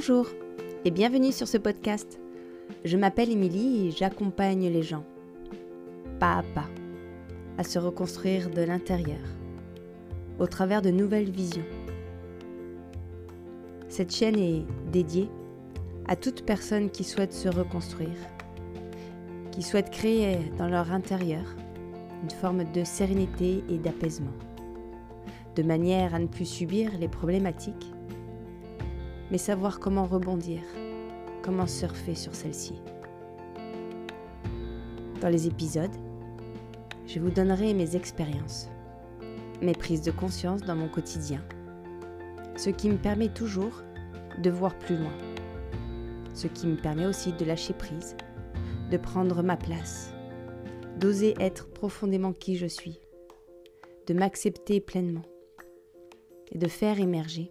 Bonjour et bienvenue sur ce podcast. Je m'appelle Émilie et j'accompagne les gens, pas à pas, à se reconstruire de l'intérieur, au travers de nouvelles visions. Cette chaîne est dédiée à toute personne qui souhaite se reconstruire, qui souhaite créer dans leur intérieur une forme de sérénité et d'apaisement, de manière à ne plus subir les problématiques mais savoir comment rebondir, comment surfer sur celle-ci. Dans les épisodes, je vous donnerai mes expériences, mes prises de conscience dans mon quotidien, ce qui me permet toujours de voir plus loin, ce qui me permet aussi de lâcher prise, de prendre ma place, d'oser être profondément qui je suis, de m'accepter pleinement et de faire émerger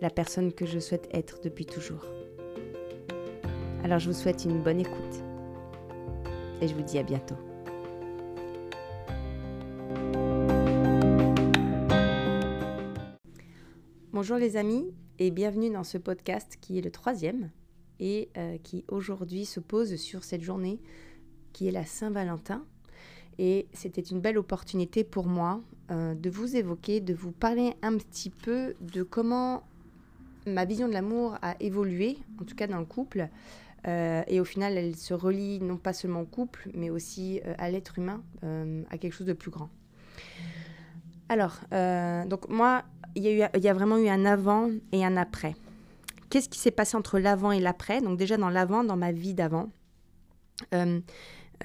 la personne que je souhaite être depuis toujours. Alors je vous souhaite une bonne écoute et je vous dis à bientôt. Bonjour les amis et bienvenue dans ce podcast qui est le troisième et euh, qui aujourd'hui se pose sur cette journée qui est la Saint-Valentin. Et c'était une belle opportunité pour moi euh, de vous évoquer, de vous parler un petit peu de comment ma vision de l'amour a évolué, en tout cas dans le couple. Euh, et au final, elle se relie non pas seulement au couple, mais aussi euh, à l'être humain, euh, à quelque chose de plus grand. Alors, donc moi, il y, y a vraiment eu un avant et un après. Qu'est-ce qui s'est passé entre l'avant et l'après? Donc déjà dans l'avant, dans ma vie d'avant.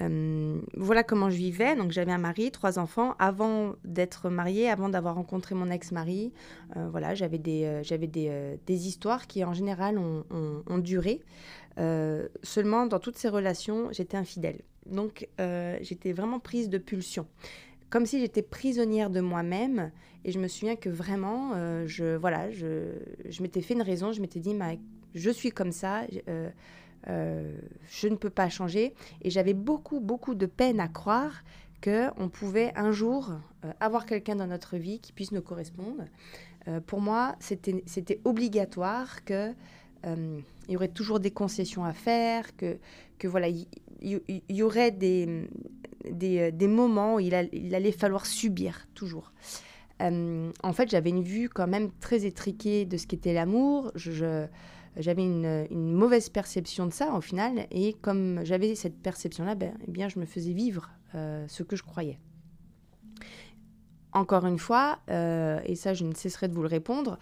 Euh, voilà comment je vivais. Donc j'avais un mari, trois enfants. Avant d'être mariée, avant d'avoir rencontré mon ex-mari, euh, voilà, j'avais des, euh, des, histoires qui en général ont, ont, duré. seulement dans toutes ces relations, j'étais infidèle. Donc j'étais vraiment prise de pulsion. Comme si j'étais prisonnière de moi-même. Et je me souviens que vraiment, je, voilà, je, je m'étais fait une raison. Je m'étais dit, je suis comme ça. Euh, je ne peux pas changer. Et j'avais beaucoup, beaucoup de peine à croire qu'on pouvait un jour euh, avoir quelqu'un dans notre vie qui puisse nous correspondre. Euh, pour moi, c'était obligatoire que il y aurait toujours des concessions à faire, que, que voilà, il y, aurait des, des, moments où il, allait falloir subir, toujours. en fait, j'avais une vue quand même très étriquée de ce qu'était l'amour. je, j'avais une, mauvaise perception de ça au final. Et comme j'avais cette perception-là, ben, eh bien, je me faisais vivre euh, ce que je croyais. Encore une fois, euh, et ça je ne cesserai de vous le répondre,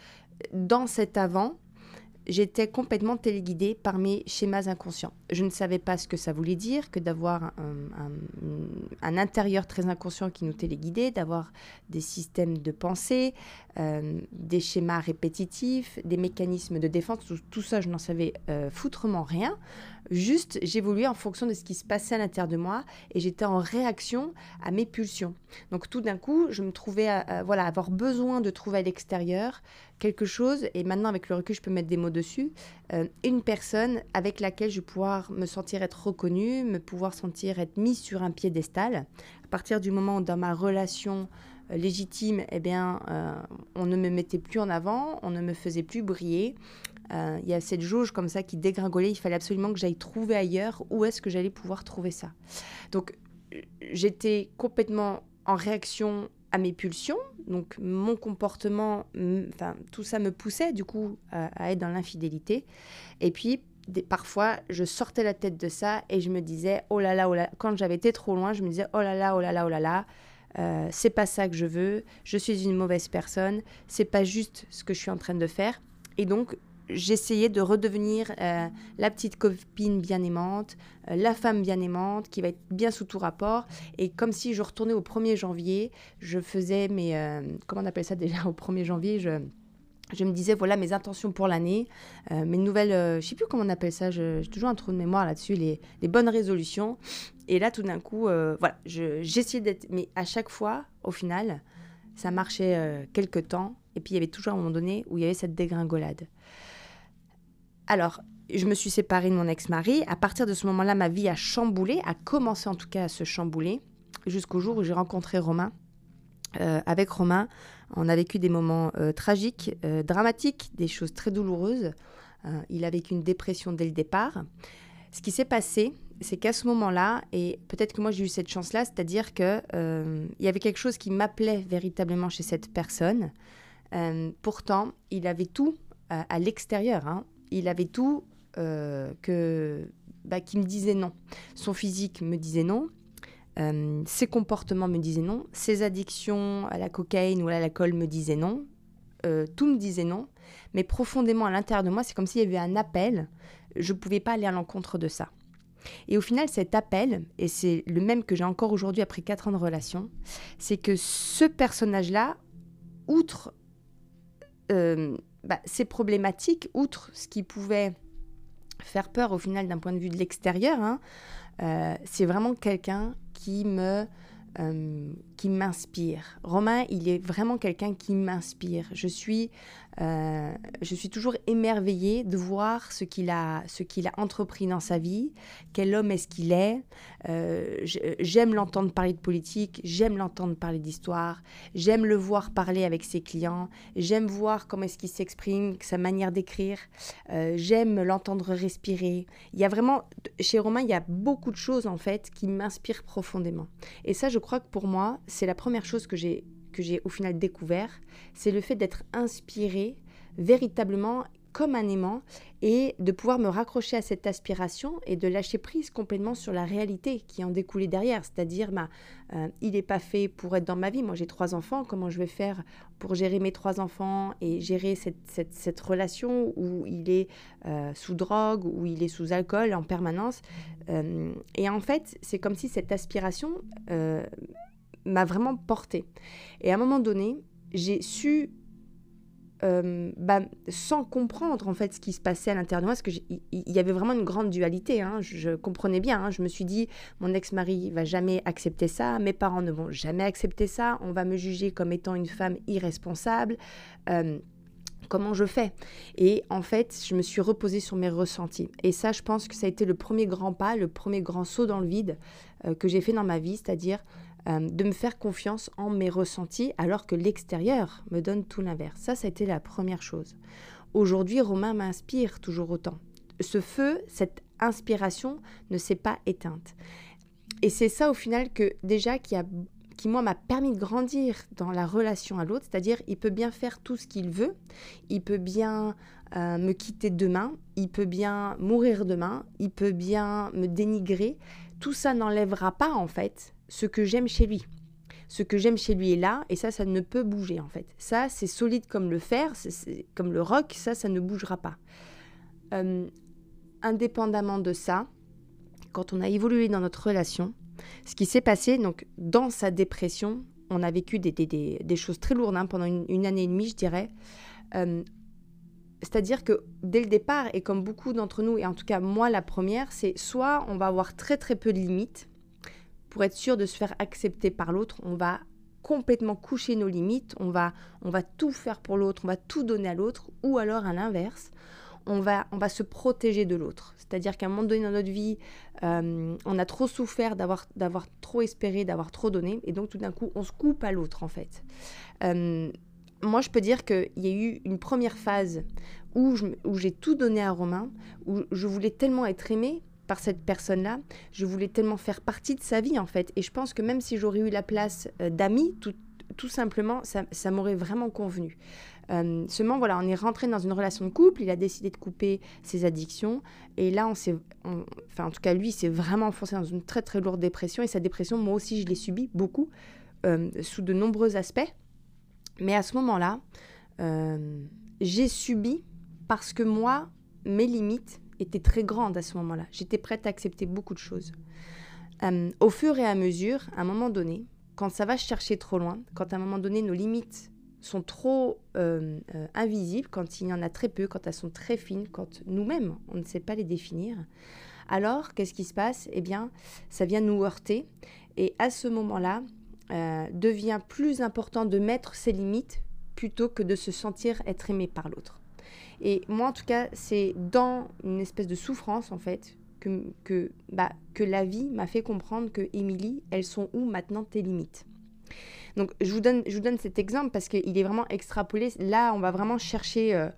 dans cet avant, j'étais complètement téléguidée par mes schémas inconscients. Je ne savais pas ce que ça voulait dire que d'avoir un, intérieur très inconscient qui nous téléguidait, d'avoir des systèmes de pensée, euh, des schémas répétitifs, des mécanismes de défense. Tout, ça, je n'en savais euh, foutrement rien. Juste, j'évoluais en fonction de ce qui se passait à l'intérieur de moi et j'étais en réaction à mes pulsions. Donc tout d'un coup, je me trouvais voilà, avoir besoin de trouver à l'extérieur quelque chose, et maintenant avec le recul, je peux mettre des mots dessus, euh, une personne avec laquelle je vais pouvoir me sentir être reconnue, me pouvoir sentir être mise sur un piédestal. À partir du moment où dans ma relation euh, légitime, eh bien, euh, on ne me mettait plus en avant, on ne me faisait plus briller, euh, il y a cette jauge comme ça qui dégringolait. Il fallait absolument que j'aille trouver ailleurs où est-ce que j'allais pouvoir trouver ça? Donc j'étais complètement en réaction à mes pulsions. Donc mon comportement, enfin tout ça me poussait du coup à, être dans l'infidélité. Et puis parfois je sortais la tête de ça et je me disais oh là là oh là. Quand j'avais été trop loin, je me disais oh là là oh là là oh là là. Euh, c'est pas ça que je veux, je suis une mauvaise personne, c'est pas juste ce que je suis en train de faire. Et donc, j'essayais de redevenir euh, la petite copine bien aimante, euh, la femme bien aimante, qui va être bien sous tout rapport. Et comme si je retournais au 1er janvier, je faisais mes... Euh, comment on appelle ça déjà au 1er janvier je, je me disais, voilà mes intentions pour l'année, mes nouvelles... je sais plus comment on appelle ça, j'ai toujours un trou de mémoire là-dessus, les, bonnes résolutions. Et là, tout d'un coup, voilà, j'essayais d'être... Mais à chaque fois, au final, ça marchait quelques temps. Et puis, il y avait toujours un moment donné où il y avait cette dégringolade. Alors, je me suis séparée de mon ex-mari. À partir de ce moment-là, ma vie a chamboulé, a commencé en tout cas à se chambouler, jusqu'au jour où j'ai rencontré Romain. avec Romain, on a vécu des moments tragiques, dramatiques, des choses très douloureuses. il a vécu une dépression dès le départ. Ce qui s'est passé, c'est qu'à ce moment-là, et peut-être que moi j'ai eu cette chance-là, c'est-à-dire qu'il euh, y avait quelque chose qui m'appelait véritablement chez cette personne. Euh, pourtant, il avait tout à, l'extérieur. Hein. Il avait tout euh, que, bah, qui me disait non. Son physique me disait non. ses comportements me disaient non. Ses addictions à la cocaïne ou à l'alcool me disaient non. tout me disait non. Mais profondément à l'intérieur de moi, c'est comme s'il y avait un appel. Je ne pouvais pas aller à l'encontre de ça. Et au final, cet appel, et c'est le même que j'ai encore aujourd'hui après quatre ans de relation, c'est que ce personnage-là, outre euh, bah, ses problématiques, outre ce qui pouvait faire peur au final d'un point de vue de l'extérieur, hein, euh, c'est vraiment quelqu'un euh, qui m'inspire. Romain, il est vraiment quelqu'un qui m'inspire. Je suis, euh, je suis toujours émerveillée de voir ce qu'il a, ce qu'il a entrepris dans sa vie, quel homme est-ce qu'il est. Euh, j'aime l'entendre parler de politique, j'aime l'entendre parler d'histoire, j'aime le voir parler avec ses clients, j'aime voir comment est-ce qu'il s'exprime, sa manière d'écrire, j'aime l'entendre respirer. Il y a vraiment, chez Romain, il y a beaucoup de choses en fait qui m'inspirent profondément. Et ça, je crois que pour moi, c'est la première chose que j'ai que j'ai au final découvert, c'est le fait d'être inspiré véritablement comme un aimant et de pouvoir me raccrocher à cette aspiration et de lâcher prise complètement sur la réalité qui en découlait derrière. C'est-à-dire, bah, euh, il n'est pas fait pour être dans ma vie. Moi, j'ai trois enfants. Comment je vais faire pour gérer mes trois enfants et gérer cette, cette, relation où il est euh, sous drogue, où il est sous alcool en permanence? Euh, Et en fait, c'est comme si cette aspiration m'a vraiment portée. Et à un moment donné, j'ai su, euh, bah, sans comprendre en fait ce qui se passait à l'intérieur de moi, parce qu'il y, avait vraiment une grande dualité. Hein. je, comprenais bien. Hein. je me suis dit, mon ex-mari va jamais accepter ça, mes parents ne vont jamais accepter ça, on va me juger comme étant une femme irresponsable. Euh, comment je fais? Et en fait, je me suis reposée sur mes ressentis. Et ça, je pense que ça a été le premier grand pas, le premier grand saut dans le vide euh, que j'ai fait dans ma vie, c'est-à-dire euh, de me faire confiance en mes ressentis alors que l'extérieur me donne tout l'inverse. Ça, ça a été la première chose. Aujourd'hui, Romain m'inspire toujours autant. Ce feu, cette inspiration ne s'est pas éteinte. Et c'est ça au final que déjà qui a qui moi m'a permis de grandir dans la relation à l'autre, c'est-à-dire il peut bien faire tout ce qu'il veut, il peut bien euh, me quitter demain, il peut bien mourir demain, il peut bien me dénigrer, tout ça n'enlèvera pas en fait ce que j'aime chez lui. Ce que j'aime chez lui est là, et ça, ça ne peut bouger en fait. Ça, c'est solide comme le fer, c'est comme le roc, ça, ça ne bougera pas. Euh, indépendamment de ça, quand on a évolué dans notre relation, ce qui s'est passé, donc dans sa dépression, on a vécu des, choses très lourdes hein, pendant une, année et demie, je dirais. Euh, c'est-à-dire que dès le départ, et comme beaucoup d'entre nous, et en tout cas moi la première, c'est soit on va avoir très très peu de limites, pour être sûr de se faire accepter par l'autre, on va complètement coucher nos limites, on va, on va tout faire pour l'autre, on va tout donner à l'autre, ou alors à l'inverse, on va, on va se protéger de l'autre. C'est-à-dire qu'à un moment donné dans notre vie, euh, on a trop souffert d'avoir, d'avoir trop espéré, d'avoir trop donné, et donc tout d'un coup, on se coupe à l'autre en fait. Euh, moi, je peux dire qu'il y a eu une première phase où, où j'ai tout donné à Romain, où je voulais tellement être aimée par cette personne-là. Je voulais tellement faire partie de sa vie, en fait. Et je pense que même si j'aurais eu la place euh, d'ami, tout, tout, simplement, ça, ça m'aurait vraiment convenu. Euh, seulement, voilà, on est rentré dans une relation de couple, il a décidé de couper ses addictions. Et là, on s'est. Enfin, en tout cas, lui, s'est vraiment enfoncé dans une très, très lourde dépression. Et sa dépression, moi aussi, je l'ai subie beaucoup, euh, sous de nombreux aspects. Mais à ce moment-là, j'ai subi parce que moi, mes limites, était très grande à ce moment-là. J'étais prête à accepter beaucoup de choses. Euh, au fur et à mesure, à un moment donné, quand ça va chercher trop loin, quand à un moment donné nos limites sont trop euh, euh, invisibles, quand il y en a très peu, quand elles sont très fines, quand nous-mêmes, on ne sait pas les définir, alors qu'est-ce qui se passe? Eh bien, ça vient nous heurter. Et à ce moment-là, devient plus important de mettre ses limites plutôt que de se sentir être aimé par l'autre. Et moi, en tout cas, c'est dans une espèce de souffrance, en fait, que, que, bah, que la vie m'a fait comprendre que, Émilie, elles sont où maintenant tes limites? Donc je vous donne, je vous donne cet exemple parce qu'il est vraiment extrapolé. Là, on va vraiment chercher euh,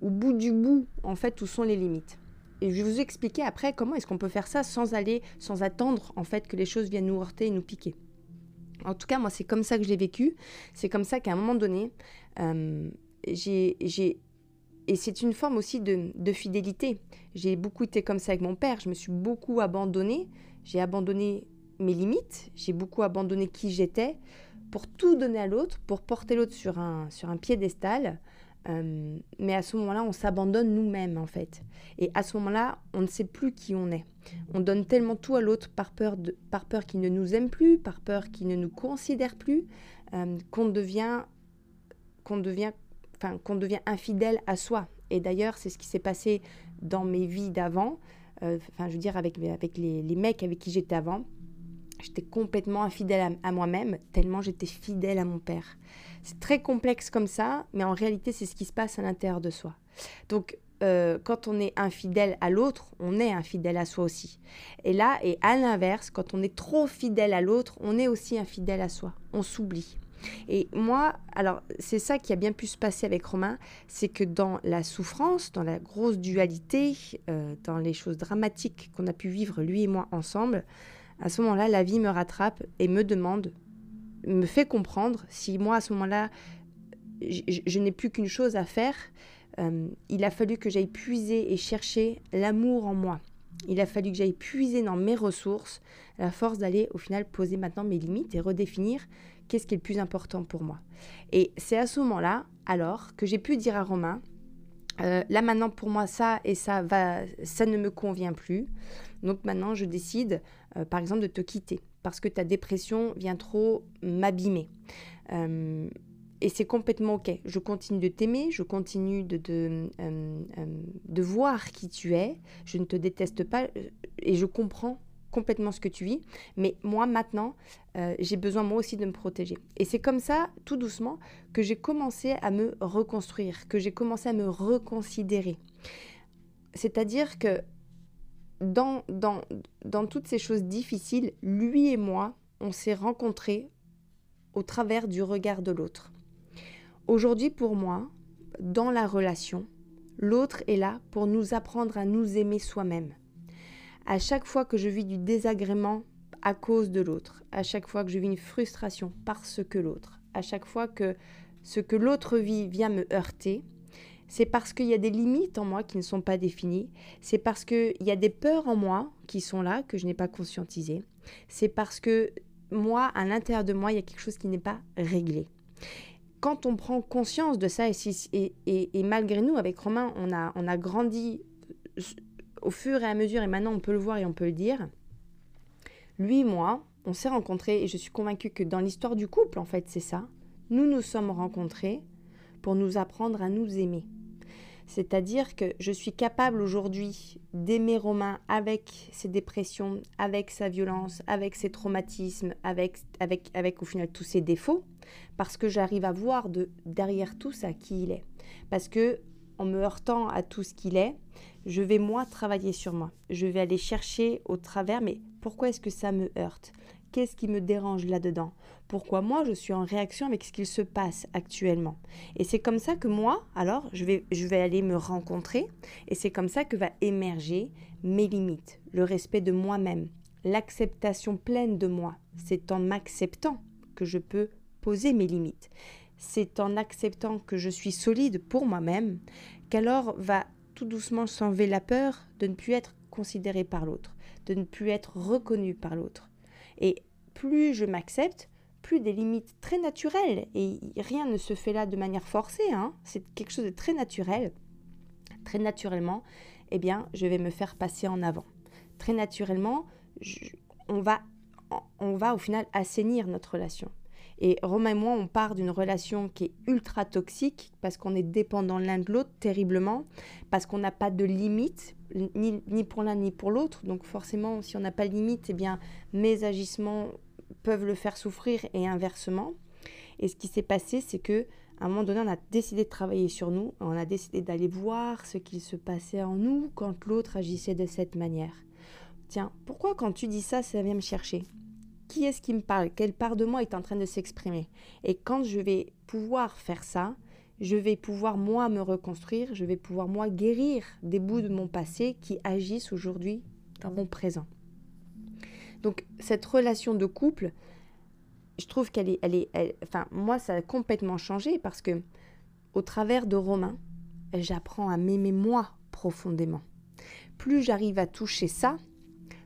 au bout du bout, en fait, où sont les limites. Et je vais vous expliquer après comment est-ce qu'on peut faire ça sans aller, sans attendre, en fait, que les choses viennent nous heurter et nous piquer. En tout cas, moi, c'est comme ça que je l'ai vécu. C'est comme ça qu'à un moment donné, euh, j'ai et c'est une forme aussi de, fidélité. J'ai beaucoup été comme ça avec mon père. Je me suis beaucoup abandonnée. J'ai abandonné mes limites. J'ai beaucoup abandonné qui j'étais pour tout donner à l'autre, pour porter l'autre sur un, sur un piédestal. Euh, mais à ce moment-là, on s'abandonne nous-mêmes, en fait. Et à ce moment-là, on ne sait plus qui on est. On donne tellement tout à l'autre par peur, de, par peur qu'il ne nous aime plus, par peur qu'il ne nous considère plus, euh, qu'on devient, qu'on devient, qu'on devient infidèle à soi. Et d'ailleurs, c'est ce qui s'est passé dans mes vies d'avant. Euh, enfin, je veux dire, avec, avec les, les mecs avec qui j'étais avant. J'étais complètement infidèle à, moi-même, tellement j'étais fidèle à mon père. C'est très complexe comme ça, mais en réalité, c'est ce qui se passe à l'intérieur de soi. Donc, euh, quand on est infidèle à l'autre, on est infidèle à soi aussi. Et là, et à l'inverse, quand on est trop fidèle à l'autre, on est aussi infidèle à soi. On s'oublie. Et moi, alors c'est ça qui a bien pu se passer avec Romain, c'est que dans la souffrance, dans la grosse dualité, euh, dans les choses dramatiques qu'on a pu vivre lui et moi ensemble, à ce moment-là, la vie me rattrape et me demande, me fait comprendre si moi, à ce moment-là, je, n'ai plus qu'une chose à faire. Euh, il a fallu que j'aille puiser et chercher l'amour en moi. Il a fallu que j'aille puiser dans mes ressources la force d'aller au final poser maintenant mes limites et redéfinir qu'est-ce qui est le plus important pour moi. Et c'est à ce moment-là, alors, que j'ai pu dire à Romain, euh, là maintenant pour moi ça et ça va, ça ne me convient plus. Donc maintenant je décide euh, par exemple, de te quitter parce que ta dépression vient trop m'abîmer. Euh, et c'est complètement OK. Je continue de t'aimer, je continue de, euh, de, voir qui tu es, je ne te déteste pas et je comprends complètement ce que tu vis. Mais moi, maintenant, j'ai besoin moi aussi de me protéger. Et c'est comme ça, tout doucement, que j'ai commencé à me reconstruire, que j'ai commencé à me reconsidérer. C'est-à-dire que dans toutes ces choses difficiles, lui et moi, on s'est rencontrés au travers du regard de l'autre. Aujourd'hui, pour moi, dans la relation, l'autre est là pour nous apprendre à nous aimer soi-même. À chaque fois que je vis du désagrément à cause de l'autre, à chaque fois que je vis une frustration parce que l'autre, à chaque fois que ce que l'autre vit vient me heurter, c'est parce qu'il y a des limites en moi qui ne sont pas définies, c'est parce qu'il y a des peurs en moi qui sont là, que je n'ai pas conscientisées, c'est parce que moi, à l'intérieur de moi, il y a quelque chose qui n'est pas réglé. Quand on prend conscience de ça, et, et, malgré nous, avec Romain, on a, on a grandi au fur et à mesure, et maintenant on peut le voir et on peut le dire, lui et moi, on s'est rencontrés, et je suis convaincue que dans l'histoire du couple, en fait, c'est ça. Nous nous sommes rencontrés pour nous apprendre à nous aimer. C'est-à-dire que je suis capable aujourd'hui d'aimer Romain avec ses dépressions, avec sa violence, avec ses traumatismes, avec, au final tous ses défauts, parce que j'arrive à voir de, derrière tout ça qui il est. Parce que en me heurtant à tout ce qu'il est, je vais moi travailler sur moi. Je vais aller chercher au travers, mais pourquoi est-ce que ça me heurte? Qu'est-ce qui me dérange là-dedans pourquoi moi je suis en réaction avec ce qu'il se passe actuellement. Et c'est comme ça que moi, alors, je vais, je vais aller me rencontrer et c'est comme ça que va émerger mes limites, le respect de moi-même, l'acceptation pleine de moi. C'est en m'acceptant que je peux poser mes limites. C'est en acceptant que je suis solide pour moi-même qu'alors va tout doucement s'enlever la peur de ne plus être considéré par l'autre, de ne plus être reconnu par l'autre. Et plus je m'accepte, plus des limites très naturelles, et rien ne se fait là de manière forcée, hein. c'est quelque chose de très naturel, très naturellement, eh bien, je vais me faire passer en avant. Très naturellement, on, va, on va au final assainir notre relation. Et Romain et moi, on part d'une relation qui est ultra toxique parce qu'on est dépendant l'un de l'autre terriblement, parce qu'on n'a pas de limite, ni, ni pour l'un ni pour l'autre. Donc forcément, si on n'a pas de limite, eh bien, mes agissements peuvent le faire souffrir et inversement. Et ce qui s'est passé, c'est que à un moment donné, on a décidé de travailler sur nous, on a décidé d'aller voir ce qu'il se passait en nous quand l'autre agissait de cette manière. Tiens, pourquoi quand tu dis ça, ça vient me chercher? Qui est-ce qui me parle? Quelle part de moi est en train de s'exprimer? Et quand je vais pouvoir faire ça, je vais pouvoir moi me reconstruire, je vais pouvoir moi guérir des bouts de mon passé qui agissent aujourd'hui dans mon présent. Donc cette relation de couple, je trouve qu'elle est, elle est, enfin moi ça a complètement changé parce que au travers de Romain, j'apprends à m'aimer moi profondément. Plus j'arrive à toucher ça,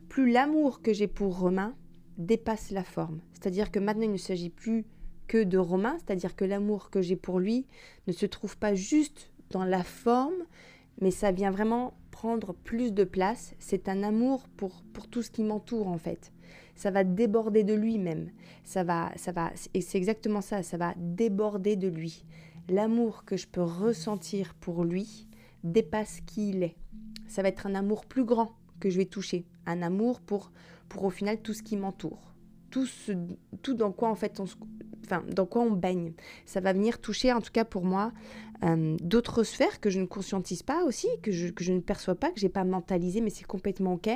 plus l'amour que j'ai pour Romain dépasse la forme. C'est-à-dire que maintenant il ne s'agit plus que de Romain, c'est-à-dire que l'amour que j'ai pour lui ne se trouve pas juste dans la forme, mais ça vient vraiment prendre plus de place. C'est un amour pour, pour tout ce qui m'entoure en fait. Ça va déborder de lui-même. Ça va, ça va, et c'est exactement ça. Ça va déborder de lui. L'amour que je peux ressentir pour lui dépasse qui il est. Ça va être un amour plus grand que je vais toucher. Un amour pour, pour au final tout ce qui m'entoure. Tout, ce, tout dans quoi en fait on, enfin, dans quoi on baigne. Ça va venir toucher, en tout cas pour moi, euh, d'autres sphères que je ne conscientise pas aussi, que je, ne perçois pas, que j'ai pas mentalisé, mais c'est complètement ok.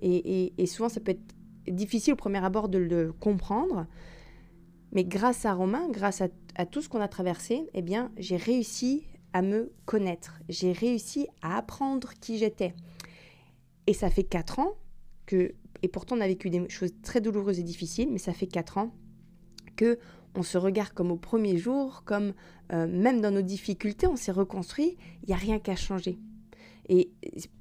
Et, et, souvent, ça peut être difficile au premier abord de le comprendre. Mais grâce à Romain, grâce à, à tout ce qu'on a traversé, eh bien, j'ai réussi à me connaître. J'ai réussi à apprendre qui j'étais. Et ça fait quatre ans que, et pourtant on a vécu des choses très douloureuses et difficiles, mais ça fait quatre ans que on se regarde comme au premier jour, comme euh, même dans nos difficultés, on s'est reconstruit, il n'y a rien qu'à changer. Et,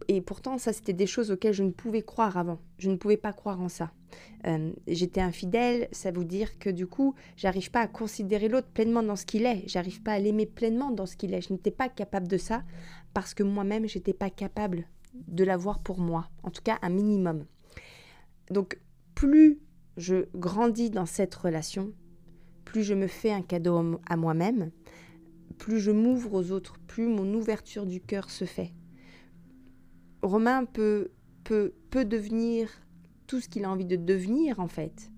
et, pourtant, ça, c'était des choses auxquelles je ne pouvais croire avant. Je ne pouvais pas croire en ça. Euh, j'étais infidèle, ça veut dire que du coup, j'arrive pas à considérer l'autre pleinement dans ce qu'il est. J'arrive pas à l'aimer pleinement dans ce qu'il est. Je n'étais pas capable de ça parce que moi-même, j'étais pas capable de l'avoir pour moi. En tout cas, un minimum. Donc, plus je grandis dans cette relation, plus je me fais un cadeau à moi-même, plus je m'ouvre aux autres, plus mon ouverture du cœur se fait. Romain peut, peut, peut devenir tout ce qu'il a envie de devenir en fait.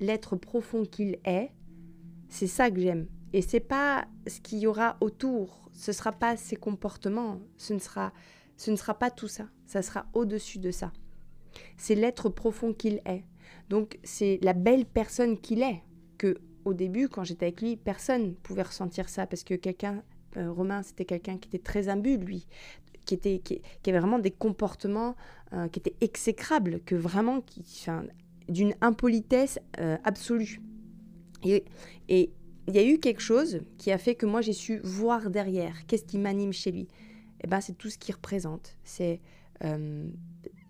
L'être profond qu'il est, c'est ça que j'aime. Et c'est pas ce qu'il y aura autour, ce sera pas ses comportements, ce ne sera, ce ne sera pas tout ça, ça sera au-dessus de ça. C'est l'être profond qu'il est. Donc c'est la belle personne qu'il est que au début, quand j'étais avec lui, personne pouvait ressentir ça parce que quelqu'un, euh, Romain, c'était quelqu'un qui était très imbu, lui, qui, était, qui, avait vraiment des comportements euh, qui étaient exécrables, que vraiment, qui, d'une impolitesse euh, absolue. Et, et il y a eu quelque chose qui a fait que moi j'ai su voir derrière. Qu'est-ce qui m'anime chez lui Eh ben, c'est tout ce qu'il représente. C'est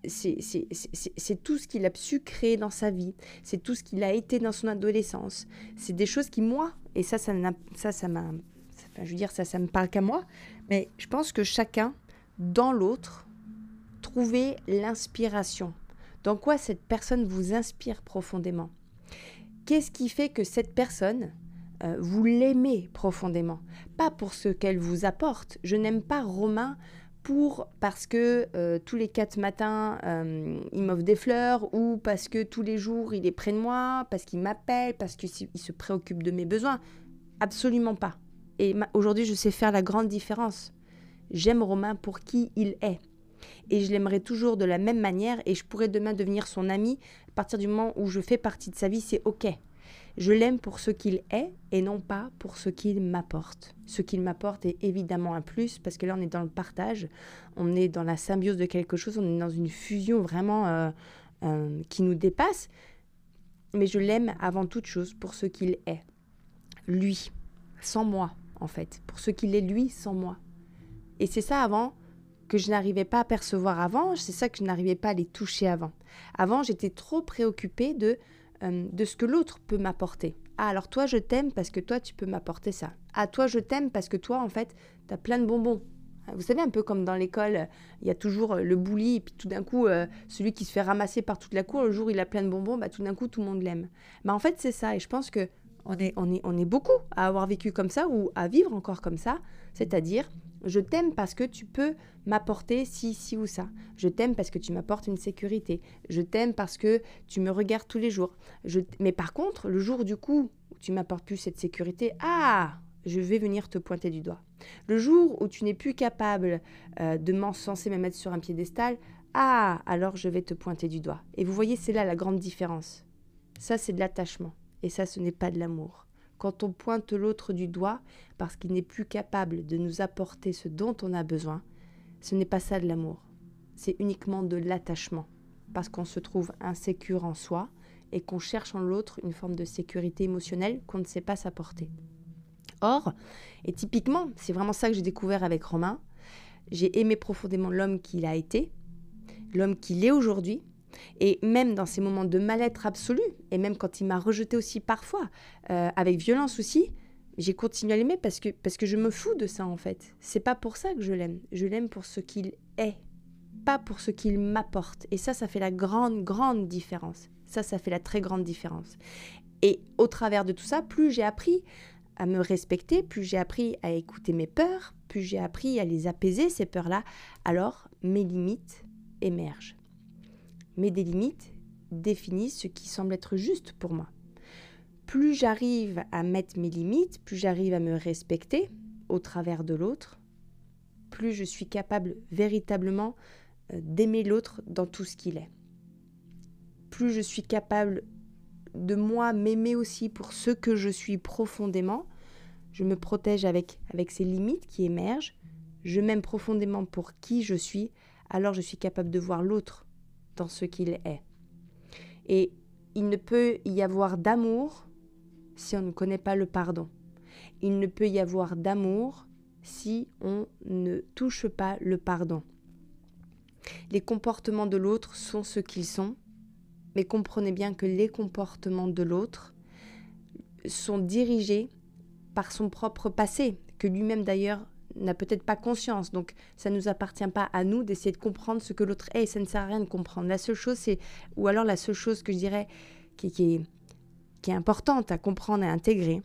c'est tout ce qu'il a su créer dans sa vie, c'est tout ce qu'il a été dans son adolescence. C'est des choses qui, moi, et ça, ça m'a. Ça, ça je veux dire, ça, ça me parle qu'à moi, mais je pense que chacun, dans l'autre, trouvait l'inspiration. Dans quoi cette personne vous inspire profondément? Qu'est-ce qui fait que cette personne, euh, vous l'aimez profondément? Pas pour ce qu'elle vous apporte. Je n'aime pas Romain pour parce que euh, tous les quatre matins, euh, il m'offre des fleurs, ou parce que tous les jours, il est près de moi, parce qu'il m'appelle, parce qu'il se préoccupe de mes besoins. Absolument pas. Et aujourd'hui, je sais faire la grande différence. J'aime Romain pour qui il est. Et je l'aimerai toujours de la même manière, et je pourrais demain devenir son ami. À partir du moment où je fais partie de sa vie, c'est OK. Je l'aime pour ce qu'il est et non pas pour ce qu'il m'apporte. Ce qu'il m'apporte est évidemment un plus parce que là on est dans le partage, on est dans la symbiose de quelque chose, on est dans une fusion vraiment euh, euh, qui nous dépasse. Mais je l'aime avant toute chose pour ce qu'il est. Lui, sans moi en fait, pour ce qu'il est lui sans moi. Et c'est ça avant que je n'arrivais pas à percevoir avant, c'est ça que je n'arrivais pas à les toucher avant. Avant, j'étais trop préoccupée de euh, de ce que l'autre peut m'apporter. Ah, alors toi, je t'aime parce que toi, tu peux m'apporter ça. Ah, toi, je t'aime parce que toi, en fait, tu as plein de bonbons. Ah, vous savez, un peu comme dans l'école, il y a toujours euh, le bouli, et puis tout d'un coup, euh, celui qui se fait ramasser par toute la cour, le jour où il a plein de bonbons, bah, tout d'un coup, tout le monde l'aime. Bah, en fait, c'est ça, et je pense que on est, on, est, on est beaucoup à avoir vécu comme ça, ou à vivre encore comme ça, c'est-à-dire je t'aime parce que tu peux m'apporter ci, ci ou ça. Je t'aime parce que tu m'apportes une sécurité. Je t'aime parce que tu me regardes tous les jours. Je Mais par contre, le jour du coup où tu m'apportes plus cette sécurité, ah, je vais venir te pointer du doigt. Le jour où tu n'es plus capable euh, de m'encenser, me mettre sur un piédestal, ah, alors je vais te pointer du doigt. Et vous voyez, c'est là la grande différence. Ça, c'est de l'attachement. Et ça, ce n'est pas de l'amour. Quand on pointe l'autre du doigt parce qu'il n'est plus capable de nous apporter ce dont on a besoin, ce n'est pas ça de l'amour. C'est uniquement de l'attachement. Parce qu'on se trouve insécure en soi et qu'on cherche en l'autre une forme de sécurité émotionnelle qu'on ne sait pas s'apporter. Or, et typiquement, c'est vraiment ça que j'ai découvert avec Romain, j'ai aimé profondément l'homme qu'il a été, l'homme qu'il est aujourd'hui, et même dans ces moments de mal-être absolu, et même quand il m'a rejeté aussi parfois, euh, avec violence aussi, j'ai continué à l'aimer parce que, parce que je me fous de ça en fait. C'est pas pour ça que je l'aime. Je l'aime pour ce qu'il est, pas pour ce qu'il m'apporte. Et ça, ça fait la grande, grande différence. Ça, ça fait la très grande différence. Et au travers de tout ça, plus j'ai appris à me respecter, plus j'ai appris à écouter mes peurs, plus j'ai appris à les apaiser, ces peurs-là, alors mes limites émergent. Mais des limites définissent ce qui semble être juste pour moi. Plus j'arrive à mettre mes limites, plus j'arrive à me respecter au travers de l'autre, plus je suis capable véritablement euh, d'aimer l'autre dans tout ce qu'il est. Plus je suis capable de moi m'aimer aussi pour ce que je suis profondément, je me protège avec, avec ces limites qui émergent, je m'aime profondément pour qui je suis, alors je suis capable de voir l'autre dans ce qu'il est. Et il ne peut y avoir d'amour si on ne connaît pas le pardon. Il ne peut y avoir d'amour si on ne touche pas le pardon. Les comportements de l'autre sont ce qu'ils sont, mais comprenez bien que les comportements de l'autre sont dirigés par son propre passé, que lui-même d'ailleurs n'a peut-être pas conscience. Donc ça ne nous appartient pas à nous d'essayer de comprendre ce que l'autre est ça ne sert à rien de comprendre. La seule chose, c'est, ou alors la seule chose que je dirais qui, est, est importante à comprendre et à intégrer,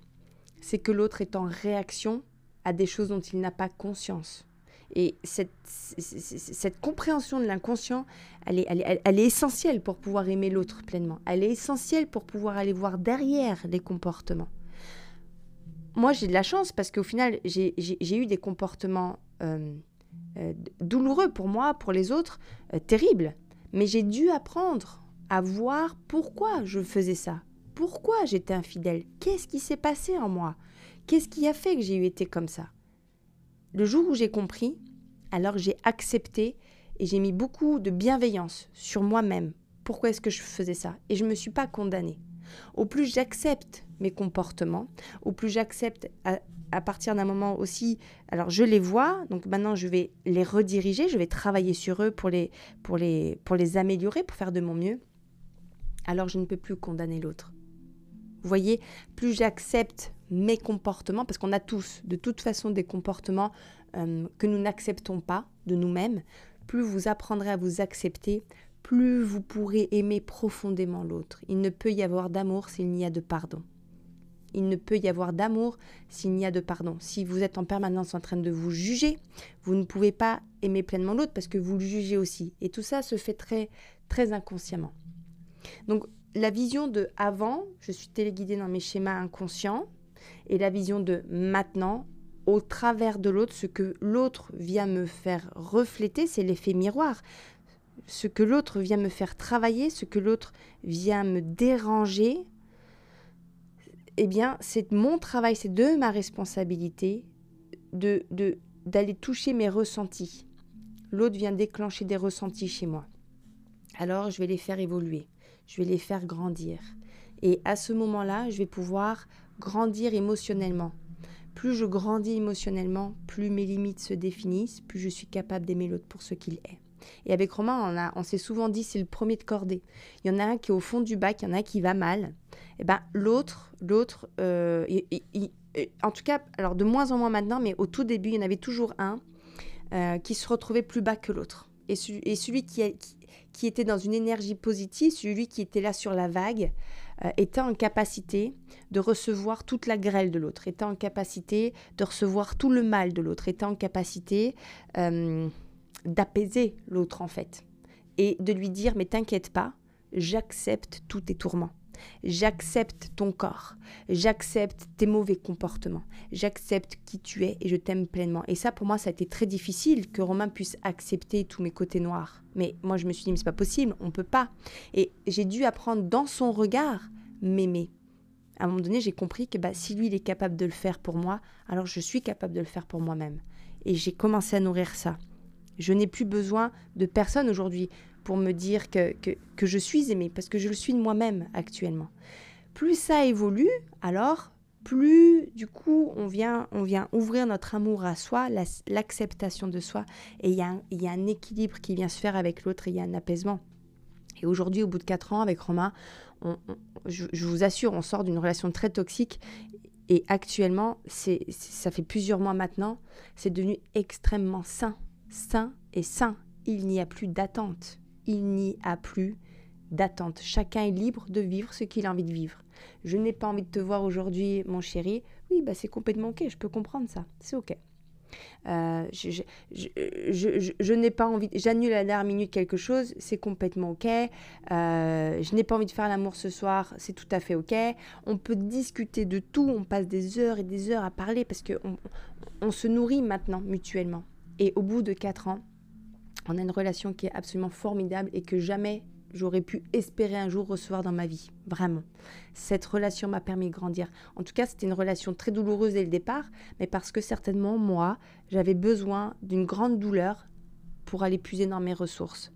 c'est que l'autre est en réaction à des choses dont il n'a pas conscience. Et cette, cette compréhension de l'inconscient, elle est, elle, est, essentielle pour pouvoir aimer l'autre pleinement. Elle est essentielle pour pouvoir aller voir derrière les comportements. Moi, j'ai de la chance parce qu'au final, j'ai eu des comportements euh, euh, douloureux pour moi, pour les autres, euh, terribles. Mais j'ai dû apprendre à voir pourquoi je faisais ça. Pourquoi j'étais infidèle? Qu'est-ce qui s'est passé en moi? Qu'est-ce qui a fait que j'ai été comme ça? Le jour où j'ai compris, alors j'ai accepté et j'ai mis beaucoup de bienveillance sur moi-même. Pourquoi est-ce que je faisais ça? Et je ne me suis pas condamnée. Au plus j'accepte mes comportements, au plus j'accepte à, partir d'un moment aussi, alors je les vois, donc maintenant je vais les rediriger, je vais travailler sur eux pour les, pour les, pour les améliorer, pour faire de mon mieux, alors je ne peux plus condamner l'autre. Vous voyez, plus j'accepte mes comportements, parce qu'on a tous de toute façon des comportements euh, que nous n'acceptons pas de nous-mêmes, plus vous apprendrez à vous accepter, plus vous pourrez aimer profondément l'autre. Il ne peut y avoir d'amour s'il n'y a de pardon. Il ne peut y avoir d'amour s'il n'y a de pardon. Si vous êtes en permanence en train de vous juger, vous ne pouvez pas aimer pleinement l'autre parce que vous le jugez aussi. Et tout ça se fait très, très inconsciemment. Donc, la vision de avant, je suis téléguidée dans mes schémas inconscients, et la vision de maintenant, au travers de l'autre, ce que l'autre vient me faire refléter, c'est l'effet miroir. Ce que l'autre vient me faire travailler, ce que l'autre vient me déranger, eh bien, c'est mon travail, c'est de ma responsabilité de d'aller toucher mes ressentis. L'autre vient déclencher des ressentis chez moi. Alors, je vais les faire évoluer, je vais les faire grandir. Et à ce moment-là, je vais pouvoir grandir émotionnellement. Plus je grandis émotionnellement, plus mes limites se définissent, plus je suis capable d'aimer l'autre pour ce qu'il est. Et avec Romain, on, s'est souvent dit c'est le premier de cordée. Il y en a un qui est au fond du bac, il y en a un qui va mal. Et eh ben l'autre, l'autre, euh, en tout cas, alors de moins en moins maintenant, mais au tout début, il y en avait toujours un euh, qui se retrouvait plus bas que l'autre. Et, celui qui, était dans une énergie positive, celui qui était là sur la vague, euh, était en capacité de recevoir toute la grêle de l'autre, était en capacité de recevoir tout le mal de l'autre, était en capacité euh, d'apaiser l'autre en fait, et de lui dire mais t'inquiète pas, j'accepte tous tes tourments. J'accepte ton corps, j'accepte tes mauvais comportements, j'accepte qui tu es et je t'aime pleinement. Et ça, pour moi, ça a été très difficile que Romain puisse accepter tous mes côtés noirs. Mais moi, je me suis dit, mais c'est pas possible, on peut pas. Et j'ai dû apprendre dans son regard m'aimer. À un moment donné, j'ai compris que bah, si lui, il est capable de le faire pour moi, alors je suis capable de le faire pour moi-même. Et j'ai commencé à nourrir ça. Je n'ai plus besoin de personne aujourd'hui pour me dire que, que, je suis aimée, parce que je le suis de moi-même actuellement. Plus ça évolue, alors plus du coup on vient, on vient ouvrir notre amour à soi, l'acceptation de soi, et il y, a, un équilibre qui vient se faire avec l'autre, il y a un apaisement. Et aujourd'hui, au bout de quatre ans avec Romain, je, je, vous assure, on sort d'une relation très toxique. Et actuellement, c'est, ça fait plusieurs mois maintenant, c'est devenu extrêmement sain, sain et sain. Il n'y a plus d'attente. Il n'y a plus d'attente. Chacun est libre de vivre ce qu'il a envie de vivre. Je n'ai pas envie de te voir aujourd'hui, mon chéri. Oui, bah c'est complètement ok, je peux comprendre ça. C'est ok. Euh, je, n'ai pas envie, j'annule à la dernière minute quelque chose, c'est complètement ok. Euh, je n'ai pas envie de faire l'amour ce soir, c'est tout à fait ok. On peut discuter de tout, on passe des heures et des heures à parler parce qu'on on se nourrit maintenant mutuellement. Et au bout de quatre ans, on a une relation qui est absolument formidable et que jamais j'aurais pu espérer un jour recevoir dans ma vie. Vraiment. Cette relation m'a permis de grandir. En tout cas, c'était une relation très douloureuse dès le départ, mais parce que certainement, moi, j'avais besoin d'une grande douleur pour aller puiser dans mes ressources.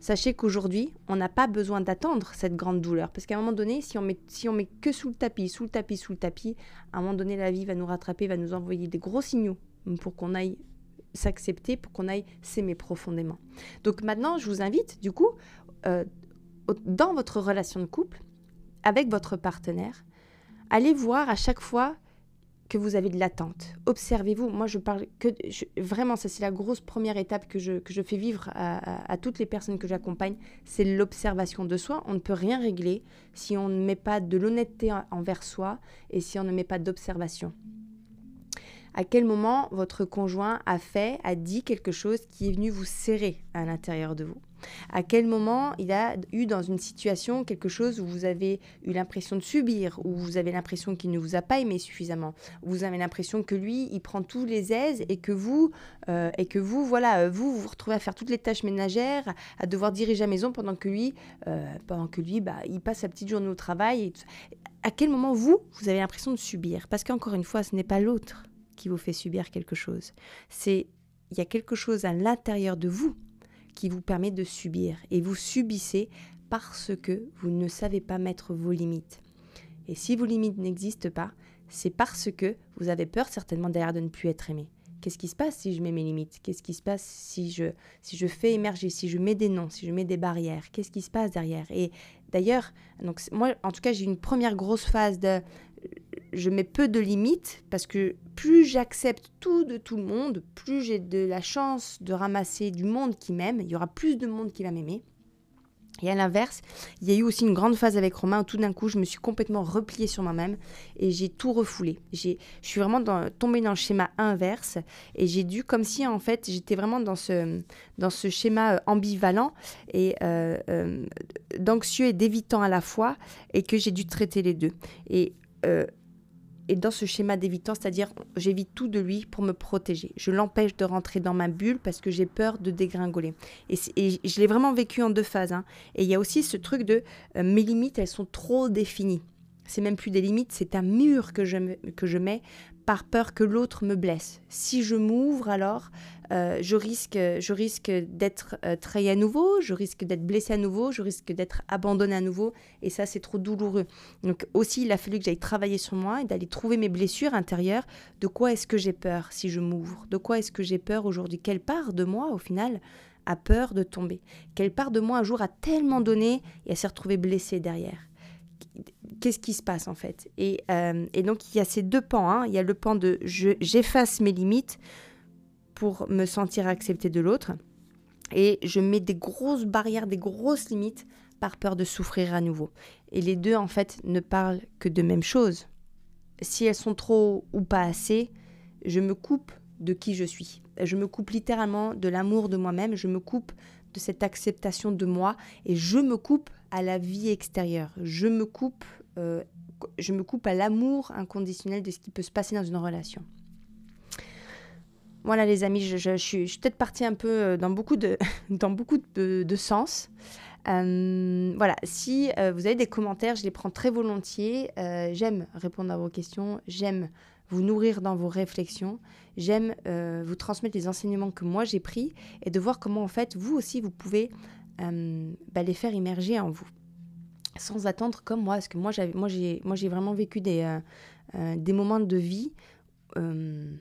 Sachez qu'aujourd'hui, on n'a pas besoin d'attendre cette grande douleur. Parce qu'à un moment donné, si on, met, si on met que sous le tapis, sous le tapis, sous le tapis, à un moment donné, la vie va nous rattraper, va nous envoyer des gros signaux pour qu'on aille s'accepter, pour qu'on aille s'aimer profondément. Donc maintenant, je vous invite, du coup, euh, dans votre relation de couple, avec votre partenaire, allez voir à chaque fois que vous avez de l'attente. Observez-vous. Moi, je parle que. vraiment, ça, c'est la grosse première étape que je, que je fais vivre à, à toutes les personnes que j'accompagne. C'est l'observation de soi. On ne peut rien régler si on ne met pas de l'honnêteté envers soi et si on ne met pas d'observation. À quel moment votre conjoint a fait, a dit quelque chose qui est venu vous serrer à l'intérieur de vous? À quel moment il a eu dans une situation quelque chose où vous avez eu l'impression de subir, où vous avez l'impression qu'il ne vous a pas aimé suffisamment, où vous avez l'impression que lui, il prend tous les aises et que vous, euh, et que vous, voilà, euh, vous, vous retrouvez à faire toutes les tâches ménagères, à devoir diriger la maison pendant que lui, euh, pendant que lui, bah, il passe sa petite journée au travail. à quel moment vous, vous avez l'impression de subir? Parce qu'encore une fois, ce n'est pas l'autre qui vous fait subir quelque chose. C'est il y a quelque chose à l'intérieur de vous qui vous permet de subir. Et vous subissez parce que vous ne savez pas mettre vos limites. Et si vos limites n'existent pas, c'est parce que vous avez peur certainement derrière de ne plus être aimé. Qu'est-ce qui se passe si je mets mes limites? Qu'est-ce qui se passe si je, si je fais émerger, si je mets des noms, si je mets des barrières? Qu'est-ce qui se passe derrière? Et d'ailleurs, donc moi, en tout cas, j'ai une première grosse phase de je mets peu de limites parce que plus j'accepte tout de tout le monde, plus j'ai de la chance de ramasser du monde qui m'aime. Il y aura plus de monde qui va m'aimer. Et à l'inverse, il y a eu aussi une grande phase avec Romain où tout d'un coup, je me suis complètement repliée sur moi-même et j'ai tout refoulé. Je suis vraiment tombée dans le schéma inverse et j'ai dû, comme si en fait, j'étais vraiment dans ce, dans ce schéma euh, ambivalent et euh, euh, d'anxieux et d'évitant à la fois et que j'ai dû traiter les deux. Et et dans ce schéma d'évitant, c'est-à-dire j'évite tout de lui pour me protéger. Je l'empêche de rentrer dans ma bulle parce que j'ai peur de dégringoler. Et, je l'ai vraiment vécu en deux phases. Hein. Et il y a aussi ce truc de euh, mes limites, elles sont trop définies. C'est même plus des limites, c'est un mur que je, que je mets par peur que l'autre me blesse. Si je m'ouvre alors, euh, je risque, je risque d'être euh, trahi à nouveau, je risque d'être blessé à nouveau, je risque d'être abandonné à nouveau, et ça c'est trop douloureux. Donc aussi il a fallu que j'aille travailler sur moi et d'aller trouver mes blessures intérieures. De quoi est-ce que j'ai peur si je m'ouvre? De quoi est-ce que j'ai peur aujourd'hui? Quelle part de moi au final a peur de tomber? Quelle part de moi un jour a tellement donné et s'est retrouvée blessée derrière? Qu'est-ce qui se passe en fait? Et, euh, et, donc il y a ces deux pans. Hein. Il y a le pan de j'efface mes limites pour me sentir accepté de l'autre et je mets des grosses barrières, des grosses limites par peur de souffrir à nouveau. Et les deux en fait ne parlent que de même chose. Si elles sont trop ou pas assez, je me coupe de qui je suis. Je me coupe littéralement de l'amour de moi-même, je me coupe de cette acceptation de moi et je me coupe à la vie extérieure. Je me coupe, euh, je me coupe à l'amour inconditionnel de ce qui peut se passer dans une relation. Voilà les amis, je, suis, peut-être partie un peu euh, dans beaucoup de, dans beaucoup de, sens. voilà, si vous avez des commentaires, je les prends très volontiers. j'aime répondre à vos questions, j'aime vous nourrir dans vos réflexions, j'aime vous transmettre les enseignements que moi j'ai pris et de voir comment en fait vous aussi vous pouvez bah, les faire immerger en vous sans attendre comme moi, parce que moi, j'ai, moi, j'ai vraiment vécu des, euh, euh, des moments de vie euh,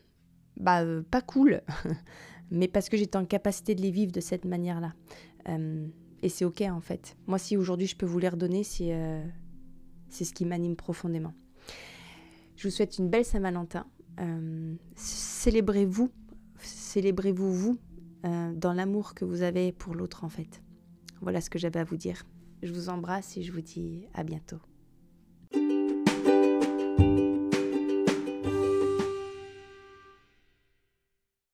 bah, pas cool, mais parce que j'étais en capacité de les vivre de cette manière-là. et c'est OK, en fait. Moi, si aujourd'hui je peux vous les redonner, c'est, c'est ce qui m'anime profondément. Je vous souhaite une belle Saint-Valentin. célébrez-vous, célébrez-vous, vous, dans l'amour que vous avez pour l'autre, en fait. Voilà ce que j'avais à vous dire. Je vous embrasse et je vous dis à bientôt.